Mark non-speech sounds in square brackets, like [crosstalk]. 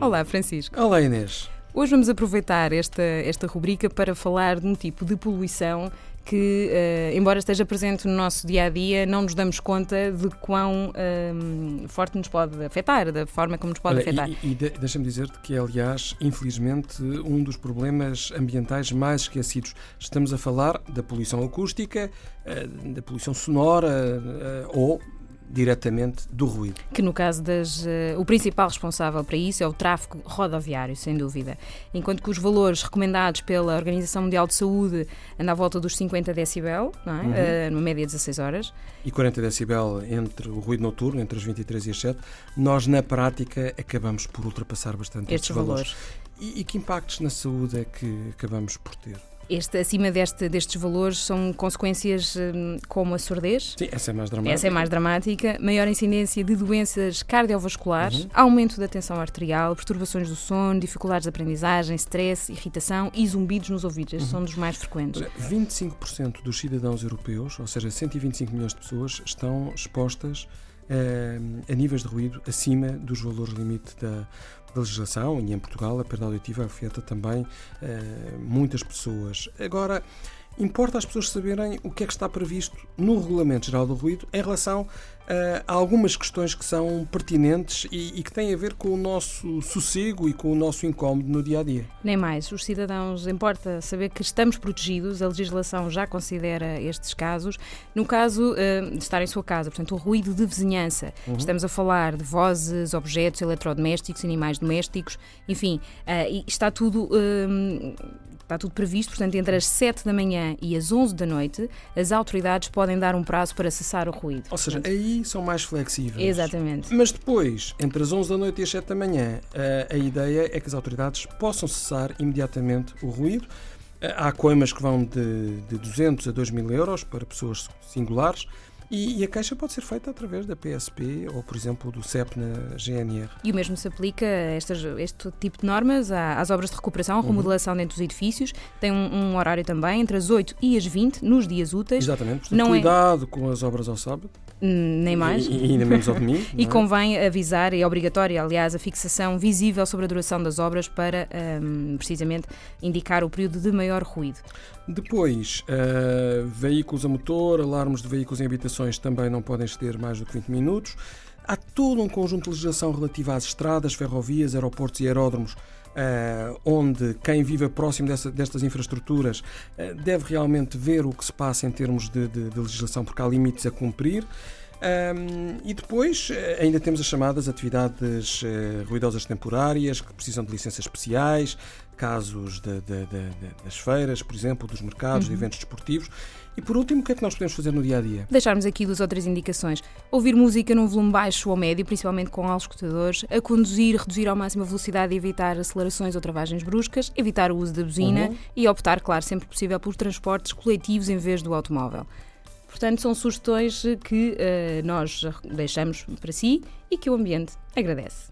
Olá, Francisco. Olá, Inês. Hoje vamos aproveitar esta, esta rubrica para falar de um tipo de poluição que, uh, embora esteja presente no nosso dia a dia, não nos damos conta de quão uh, forte nos pode afetar, da forma como nos pode Olha, afetar. E, e de, deixa-me dizer-te que é, aliás, infelizmente, um dos problemas ambientais mais esquecidos. Estamos a falar da poluição acústica, uh, da poluição sonora ou diretamente do ruído. Que no caso das. Uh, o principal responsável para isso é o tráfego rodoviário, sem dúvida. Enquanto que os valores recomendados pela Organização Mundial de Saúde andam à volta dos 50 decibel, é? Uhum. Uh, numa média de 16 horas. E 40 decibel entre o ruído noturno, entre as 23 e as 7, nós na prática acabamos por ultrapassar bastante estes, estes valores. valores. E, e que impactos na saúde é que acabamos por ter? Este, acima deste, destes valores são consequências hum, como a surdez. Sim, essa é mais dramática. Essa é mais dramática. Maior incidência de doenças cardiovasculares, uhum. aumento da tensão arterial, perturbações do sono, dificuldades de aprendizagem, stress, irritação e zumbidos nos ouvidos. Estes uhum. são dos mais frequentes. 25% dos cidadãos europeus, ou seja, 125 milhões de pessoas, estão expostas a níveis de ruído acima dos valores limite da, da legislação e em Portugal a perda auditiva afeta também eh, muitas pessoas. Agora, importa as pessoas saberem o que é que está previsto no Regulamento Geral do Ruído em relação uh, a algumas questões que são pertinentes e, e, que têm a ver com o nosso sossego e com o nosso incómodo no dia a dia. Nem mais. Os cidadãos importa saber que estamos protegidos, a legislação já considera estes casos. No caso uh, de estar em sua casa, portanto, o ruído de vizinhança. Uhum. Estamos a falar de vozes, objetos eletrodomésticos, animais domésticos, enfim, uh, está tudo está tudo previsto, portanto, entre as 7 da manhã e as 11 da noite, as autoridades podem dar um prazo para cessar o ruído. Ou seja, portanto, aí são mais flexíveis. Exatamente. Mas depois, entre as 11 da noite e as 7 da manhã, a, a ideia é que as autoridades possam cessar imediatamente o ruído. Há coimas que vão de, de 200 a 2 mil euros para pessoas singulares. E, e, a queixa pode ser feita através da PSP ou, por exemplo, do CEP na GNR. E o mesmo se aplica a estas, este tipo de normas às obras de recuperação, remodelação uhum. dentro dos edifícios. Tem um, um, horário também entre as 8 e as 20 nos dias úteis. Exatamente. Portanto, Não é- cuidado é... com as obras ao sábado. Hum, nem mais. E, e ainda menos ao domingo. [laughs] e é? convém avisar, é obrigatória, aliás, a fixação visível sobre a duração das obras para, um, precisamente, indicar o período de maior ruído. Depois, uh, veículos a motor, alarmes de veículos em habitações também não podem exceder mais do que 20 minutos. Há todo um conjunto de legislação relativa às estradas, ferrovias, aeroportos e aeródromos Uh, onde quem vive próximo dessa, destas infraestruturas uh, deve realmente ver o que se passa em termos de, de, de legislação, porque há limites a cumprir. Um, e depois ainda temos as chamadas atividades uh, ruidosas temporárias, que precisam de licenças especiais, casos de, de, de, das feiras, por exemplo, dos mercados, uhum. de eventos desportivos. E por último, o que é que nós podemos fazer no dia a dia? Deixarmos aqui duas outras indicações. Ouvir música num volume baixo ou médio, principalmente com escutadores, a conduzir, reduzir ao máximo a velocidade e evitar acelerações ou travagens bruscas, evitar o uso da buzina uhum. e optar, claro, sempre possível por transportes coletivos em vez do automóvel. Portanto, são sugestões que uh, nós deixamos para si e que o ambiente agradece.